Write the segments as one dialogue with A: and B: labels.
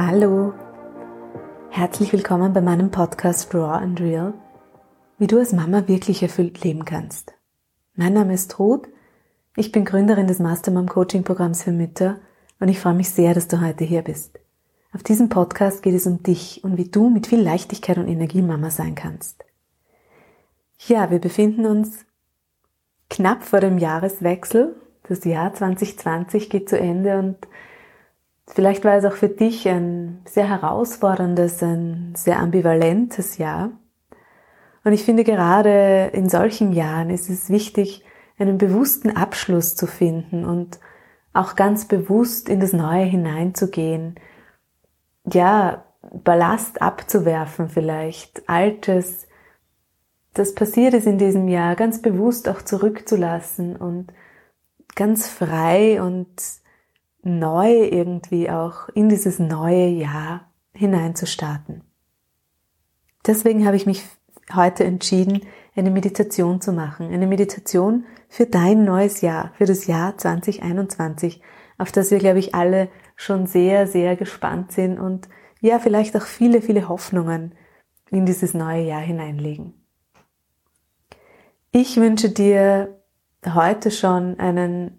A: Hallo, herzlich willkommen bei meinem Podcast Raw and Real, wie du als Mama wirklich erfüllt leben kannst. Mein Name ist Ruth, ich bin Gründerin des Mastermom Coaching Programms für Mütter und ich freue mich sehr, dass du heute hier bist. Auf diesem Podcast geht es um dich und wie du mit viel Leichtigkeit und Energie Mama sein kannst. Ja, wir befinden uns knapp vor dem Jahreswechsel. Das Jahr 2020 geht zu Ende und vielleicht war es auch für dich ein sehr herausforderndes, ein sehr ambivalentes Jahr. Und ich finde gerade in solchen Jahren ist es wichtig, einen bewussten Abschluss zu finden und auch ganz bewusst in das Neue hineinzugehen. Ja, Ballast abzuwerfen vielleicht, Altes, das passiert ist in diesem Jahr, ganz bewusst auch zurückzulassen und ganz frei und neu irgendwie auch in dieses neue Jahr hineinzustarten. Deswegen habe ich mich heute entschieden, eine Meditation zu machen. Eine Meditation für dein neues Jahr, für das Jahr 2021, auf das wir, glaube ich, alle schon sehr, sehr gespannt sind und ja, vielleicht auch viele, viele Hoffnungen in dieses neue Jahr hineinlegen. Ich wünsche dir heute schon einen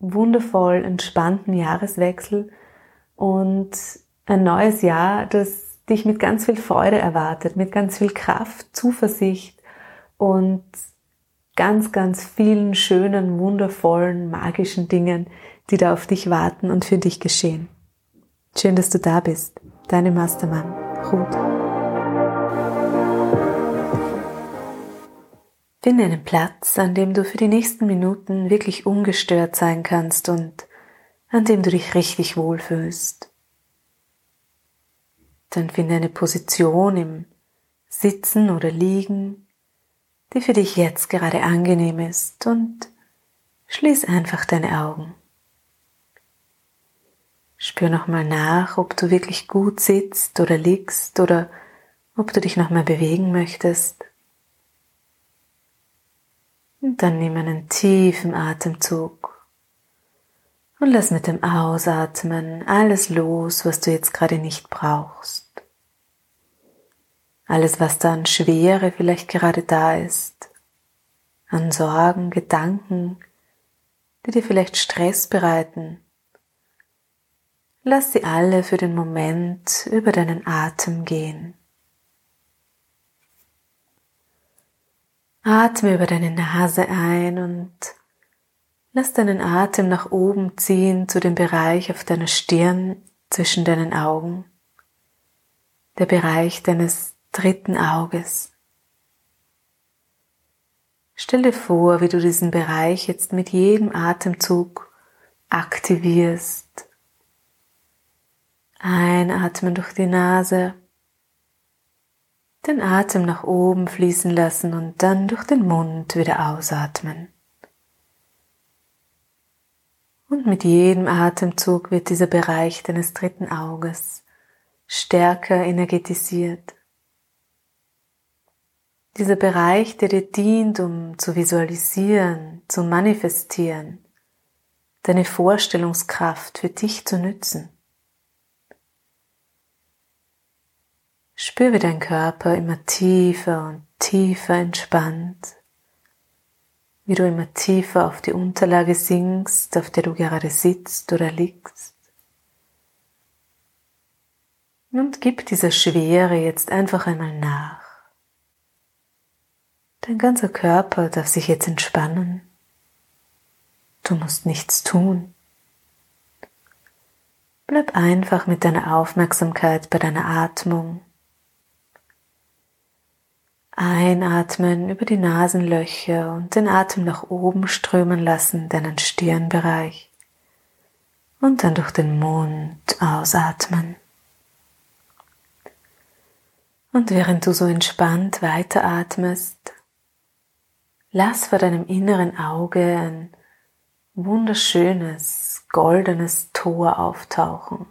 A: wundervoll entspannten Jahreswechsel und ein neues Jahr, das dich mit ganz viel Freude erwartet, mit ganz viel Kraft, Zuversicht und ganz, ganz vielen schönen, wundervollen, magischen Dingen, die da auf dich warten und für dich geschehen. Schön, dass du da bist. Deine Mastermann, Ruth. Finde einen Platz, an dem du für die nächsten Minuten wirklich ungestört sein kannst und an dem du dich richtig wohlfühlst. Dann finde eine Position im Sitzen oder Liegen, die für dich jetzt gerade angenehm ist und schließ einfach deine Augen. Spür nochmal nach, ob du wirklich gut sitzt oder liegst oder ob du dich nochmal bewegen möchtest. Dann nimm einen tiefen Atemzug und lass mit dem Ausatmen alles los, was du jetzt gerade nicht brauchst. Alles, was da an Schwere vielleicht gerade da ist, an Sorgen, Gedanken, die dir vielleicht Stress bereiten. Lass sie alle für den Moment über deinen Atem gehen. Atme über deine Nase ein und lass deinen Atem nach oben ziehen zu dem Bereich auf deiner Stirn zwischen deinen Augen, der Bereich deines dritten Auges. Stell dir vor, wie du diesen Bereich jetzt mit jedem Atemzug aktivierst. Einatmen durch die Nase den Atem nach oben fließen lassen und dann durch den Mund wieder ausatmen. Und mit jedem Atemzug wird dieser Bereich deines dritten Auges stärker energetisiert. Dieser Bereich, der dir dient, um zu visualisieren, zu manifestieren, deine Vorstellungskraft für dich zu nützen. Spür, wie dein Körper immer tiefer und tiefer entspannt, wie du immer tiefer auf die Unterlage sinkst, auf der du gerade sitzt oder liegst. Und gib dieser Schwere jetzt einfach einmal nach. Dein ganzer Körper darf sich jetzt entspannen. Du musst nichts tun. Bleib einfach mit deiner Aufmerksamkeit bei deiner Atmung Einatmen über die Nasenlöcher und den Atem nach oben strömen lassen, deinen Stirnbereich. Und dann durch den Mund ausatmen. Und während du so entspannt weiteratmest, lass vor deinem inneren Auge ein wunderschönes, goldenes Tor auftauchen.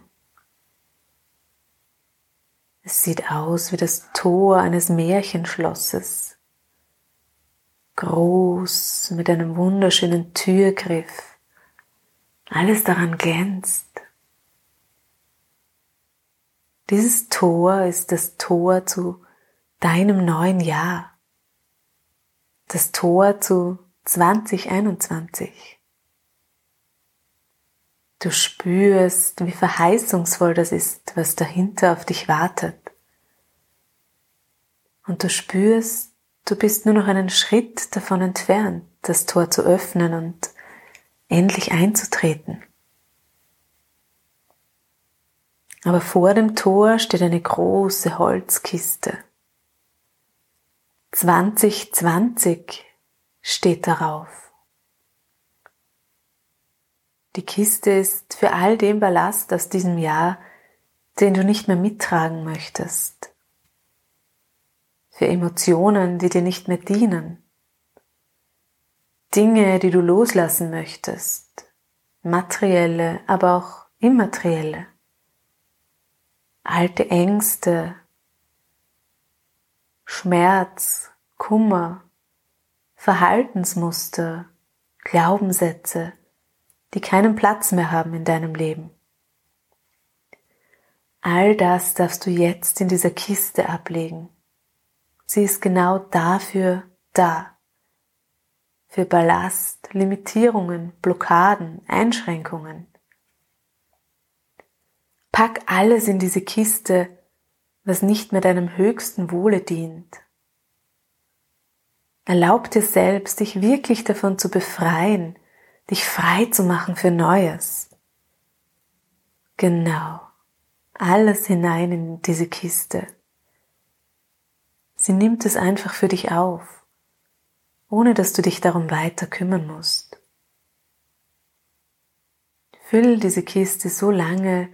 A: Es sieht aus wie das Tor eines Märchenschlosses. Groß, mit einem wunderschönen Türgriff. Alles daran glänzt. Dieses Tor ist das Tor zu deinem neuen Jahr. Das Tor zu 2021. Du spürst, wie verheißungsvoll das ist, was dahinter auf dich wartet. Und du spürst, du bist nur noch einen Schritt davon entfernt, das Tor zu öffnen und endlich einzutreten. Aber vor dem Tor steht eine große Holzkiste. 2020 steht darauf. Die Kiste ist für all den Ballast aus diesem Jahr, den du nicht mehr mittragen möchtest. Für Emotionen, die dir nicht mehr dienen. Dinge, die du loslassen möchtest. Materielle, aber auch immaterielle. Alte Ängste, Schmerz, Kummer, Verhaltensmuster, Glaubenssätze, die keinen Platz mehr haben in deinem Leben. All das darfst du jetzt in dieser Kiste ablegen. Sie ist genau dafür da. Für Ballast, Limitierungen, Blockaden, Einschränkungen. Pack alles in diese Kiste, was nicht mehr deinem höchsten Wohle dient. Erlaub dir selbst, dich wirklich davon zu befreien, dich frei zu machen für Neues. Genau. Alles hinein in diese Kiste. Sie nimmt es einfach für dich auf, ohne dass du dich darum weiter kümmern musst. Füll diese Kiste so lange,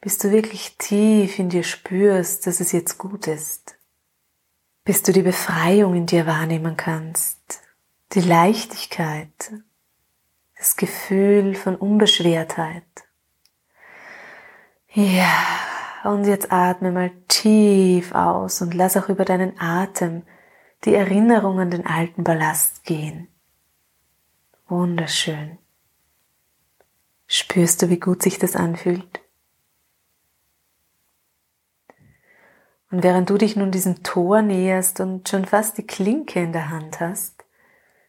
A: bis du wirklich tief in dir spürst, dass es jetzt gut ist. Bis du die Befreiung in dir wahrnehmen kannst, die Leichtigkeit, das Gefühl von Unbeschwertheit. Ja, und jetzt atme mal tief aus und lass auch über deinen Atem die Erinnerung an den alten Ballast gehen. Wunderschön. Spürst du, wie gut sich das anfühlt? Und während du dich nun diesem Tor näherst und schon fast die Klinke in der Hand hast,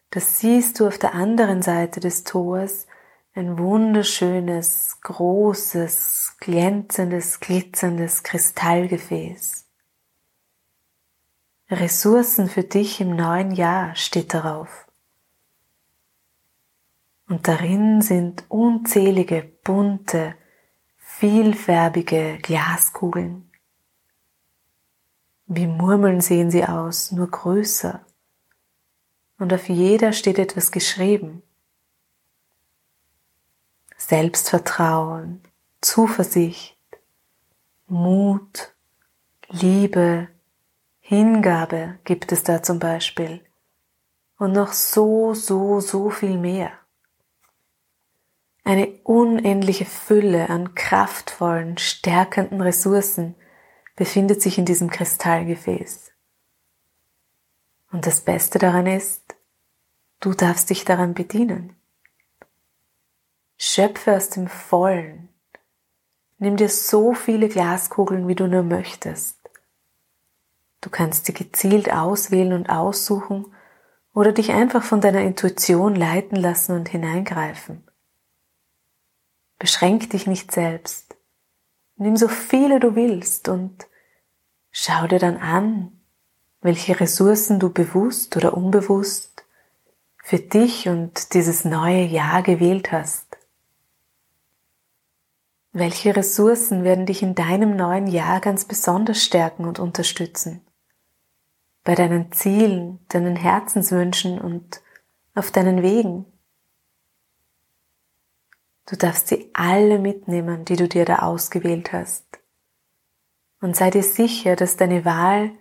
A: das siehst du auf der anderen Seite des Tors ein wunderschönes, großes, glänzendes, glitzerndes Kristallgefäß. Ressourcen für dich im neuen Jahr steht darauf. Und darin sind unzählige bunte, vielfärbige Glaskugeln. Wie Murmeln sehen sie aus, nur größer und auf jeder steht etwas geschrieben. Selbstvertrauen, Zuversicht, Mut, Liebe, Hingabe gibt es da zum Beispiel und noch so, so, so viel mehr. Eine unendliche Fülle an kraftvollen, stärkenden Ressourcen befindet sich in diesem Kristallgefäß. Und das Beste daran ist, du darfst dich daran bedienen. Schöpfe aus dem Vollen. Nimm dir so viele Glaskugeln, wie du nur möchtest. Du kannst sie gezielt auswählen und aussuchen oder dich einfach von deiner Intuition leiten lassen und hineingreifen. Beschränk dich nicht selbst. Nimm so viele du willst und schau dir dann an, welche Ressourcen du bewusst oder unbewusst für dich und dieses neue Jahr gewählt hast. Welche Ressourcen werden dich in deinem neuen Jahr ganz besonders stärken und unterstützen? Bei deinen Zielen, deinen Herzenswünschen und auf deinen Wegen? Du darfst sie alle mitnehmen, die du dir da ausgewählt hast. Und sei dir sicher, dass deine Wahl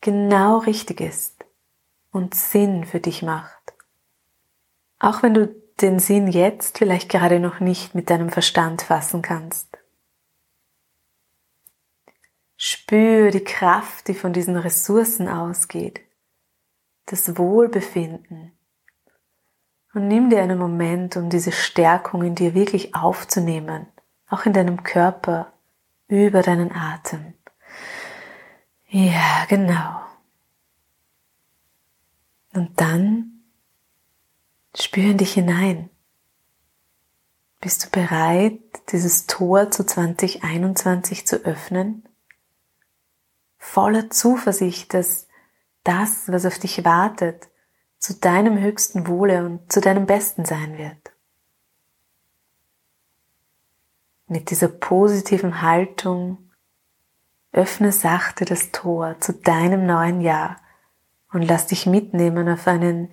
A: genau richtig ist und Sinn für dich macht. Auch wenn du den Sinn jetzt vielleicht gerade noch nicht mit deinem Verstand fassen kannst. Spür die Kraft, die von diesen Ressourcen ausgeht, das Wohlbefinden und nimm dir einen Moment, um diese Stärkung in dir wirklich aufzunehmen, auch in deinem Körper, über deinen Atem. Ja, genau. Und dann spür in dich hinein. Bist du bereit, dieses Tor zu 2021 zu öffnen? Voller Zuversicht, dass das, was auf dich wartet, zu deinem höchsten Wohle und zu deinem Besten sein wird. Mit dieser positiven Haltung öffne sachte das Tor zu deinem neuen Jahr und lass dich mitnehmen auf einen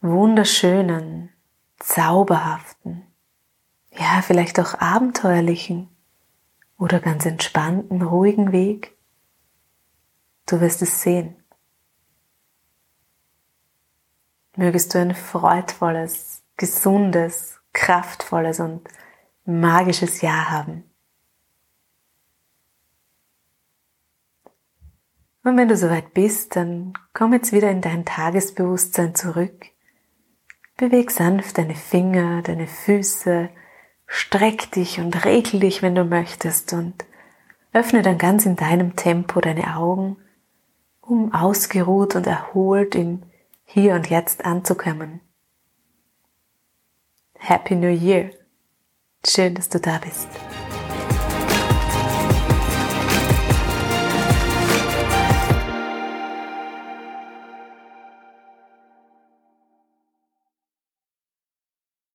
A: wunderschönen, zauberhaften, ja, vielleicht auch abenteuerlichen oder ganz entspannten, ruhigen Weg. Du wirst es sehen. Mögest du ein freudvolles, gesundes, kraftvolles und magisches Jahr haben. Und wenn du soweit bist, dann komm jetzt wieder in dein Tagesbewusstsein zurück. Beweg sanft deine Finger, deine Füße, streck dich und regel dich, wenn du möchtest und öffne dann ganz in deinem Tempo deine Augen, um ausgeruht und erholt im Hier und Jetzt anzukommen. Happy New Year! Schön, dass du da bist.